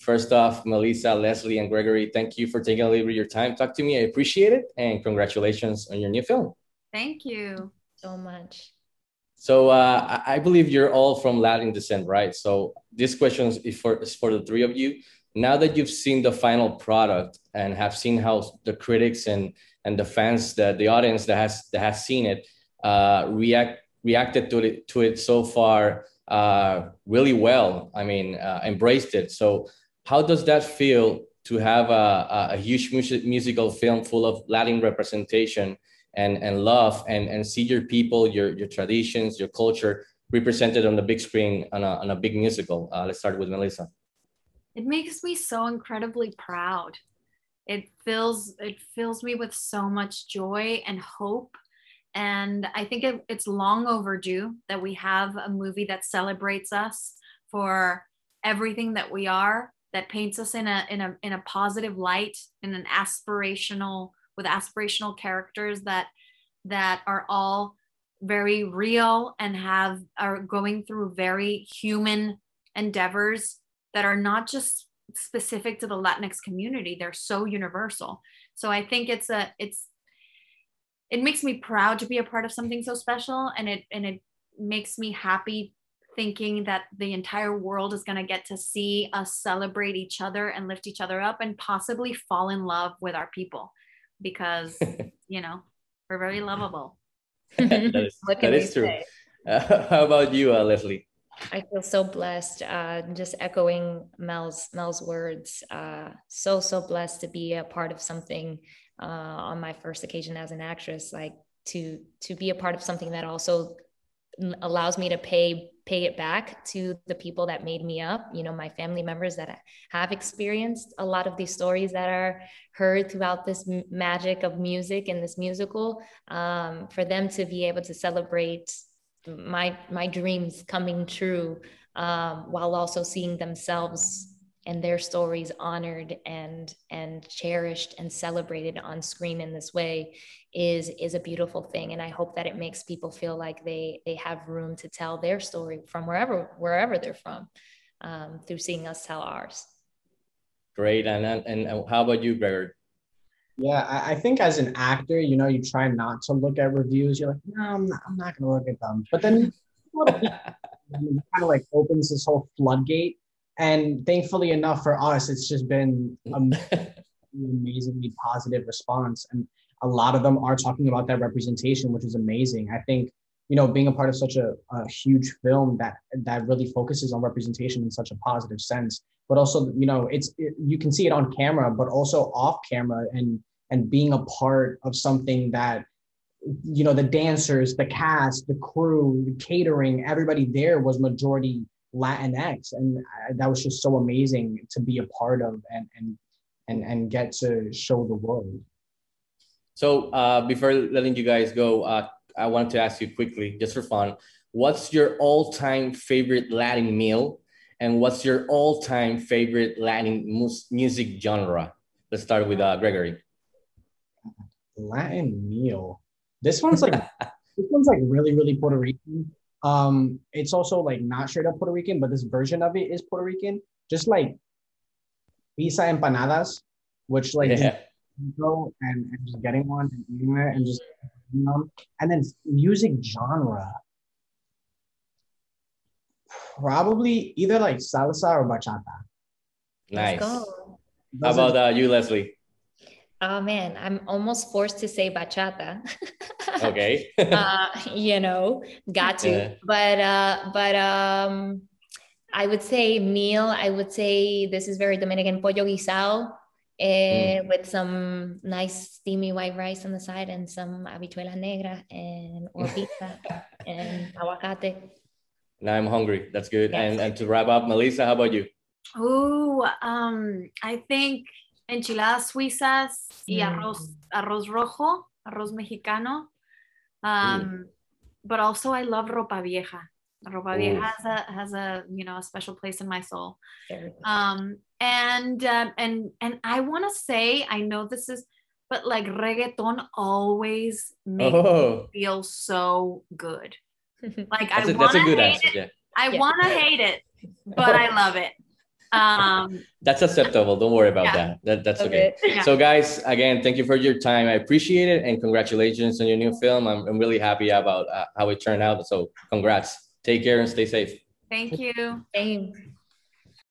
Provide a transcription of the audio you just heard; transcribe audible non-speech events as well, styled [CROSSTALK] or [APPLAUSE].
First off, Melissa, Leslie, and Gregory, thank you for taking a little bit of your time. Talk to me. I appreciate it. And congratulations on your new film. Thank you so much. So uh, I believe you're all from Latin descent, right? So this question is for, is for the three of you. Now that you've seen the final product and have seen how the critics and, and the fans, the, the audience that has, that has seen it, uh, react reacted to it, to it so far uh, really well. I mean, uh, embraced it. So how does that feel to have a, a huge music, musical film full of Latin representation and, and love and, and see your people, your, your traditions, your culture represented on the big screen on a, on a big musical? Uh, let's start with Melissa. It makes me so incredibly proud. It fills it fills me with so much joy and hope. And I think it, it's long overdue that we have a movie that celebrates us for everything that we are that paints us in a in a in a positive light in an aspirational with aspirational characters that that are all very real and have are going through very human endeavors that are not just specific to the latinx community. They're so universal. So i think it's a it's it makes me proud to be a part of something so special and it and it makes me happy thinking that the entire world is going to get to see us celebrate each other and lift each other up and possibly fall in love with our people because [LAUGHS] you know we're very lovable that is, that is true uh, [LAUGHS] how about you uh, leslie I feel so blessed. Uh, just echoing Mel's Mel's words. Uh, so so blessed to be a part of something uh, on my first occasion as an actress. Like to to be a part of something that also allows me to pay pay it back to the people that made me up you know my family members that have experienced a lot of these stories that are heard throughout this magic of music and this musical um, for them to be able to celebrate my my dreams coming true um, while also seeing themselves and their stories honored and and cherished and celebrated on screen in this way is is a beautiful thing. And i hope that it makes people feel like they they have room to tell their story from wherever wherever they're from um, through seeing us tell ours. Great. And and, how about you Gregor? yeah I, I think as an actor you know you try not to look at reviews. You're like no i'm not, I'm not gonna look at them. But then [LAUGHS] [LAUGHS] it kind of like opens this whole floodgate and thankfully enough for us, it's just been an [LAUGHS] amazingly positive response. And a lot of them are talking about that representation, which is amazing. I think, you know, being a part of such a, a huge film that that really focuses on representation in such a positive sense, but also, you know, it's it, you can see it on camera, but also off camera, and and being a part of something that you know the dancers the cast the crew the catering everybody there was majority Latinx, and I, that was just so amazing to be a part of and and and and get to show the world. So uh, before letting you guys go, uh, I wanted to ask you quickly, just for fun, what's your all-time favorite Latin meal, and what's your all-time favorite Latin mus- music genre? Let's start with uh, Gregory. Latin meal. This one's like [LAUGHS] this one's like really really Puerto Rican. Um, it's also like not straight up Puerto Rican, but this version of it is Puerto Rican. Just like pizza empanadas, which like yeah. go and, and just getting one and eating it and just you know, and then music genre. Probably either like salsa or bachata. Nice. How about uh, you, Leslie? Oh man, I'm almost forced to say bachata. [LAUGHS] okay. [LAUGHS] uh, you know, got to. Yeah. But uh, but um, I would say meal. I would say this is very Dominican pollo guisado. Eh, mm. with some nice steamy white rice on the side and some habichuela negra and or [LAUGHS] pizza and aguacate. Now I'm hungry. That's good. Yes. And and to wrap up, Melissa, how about you? Oh, um, I think enchiladas suizas y mm. arroz, arroz rojo, arroz mexicano. Um, mm. But also, I love ropa vieja. Ropa vieja has a, has a you know a special place in my soul. Um, and um, and and I want to say, I know this is, but like reggaeton always makes oh. me feel so good. [LAUGHS] Like that's I want to hate answer, it. Yeah. I yeah. want to hate it, but [LAUGHS] I love it. Um, that's acceptable. Don't worry about Yeah. that. that. That's okay. Okay. Yeah. So, guys, again, thank you for your time. I appreciate it, and congratulations on your new film. I'm, I'm really happy about uh, how it turned out. So, congrats. Take care and stay safe. thank you. Same.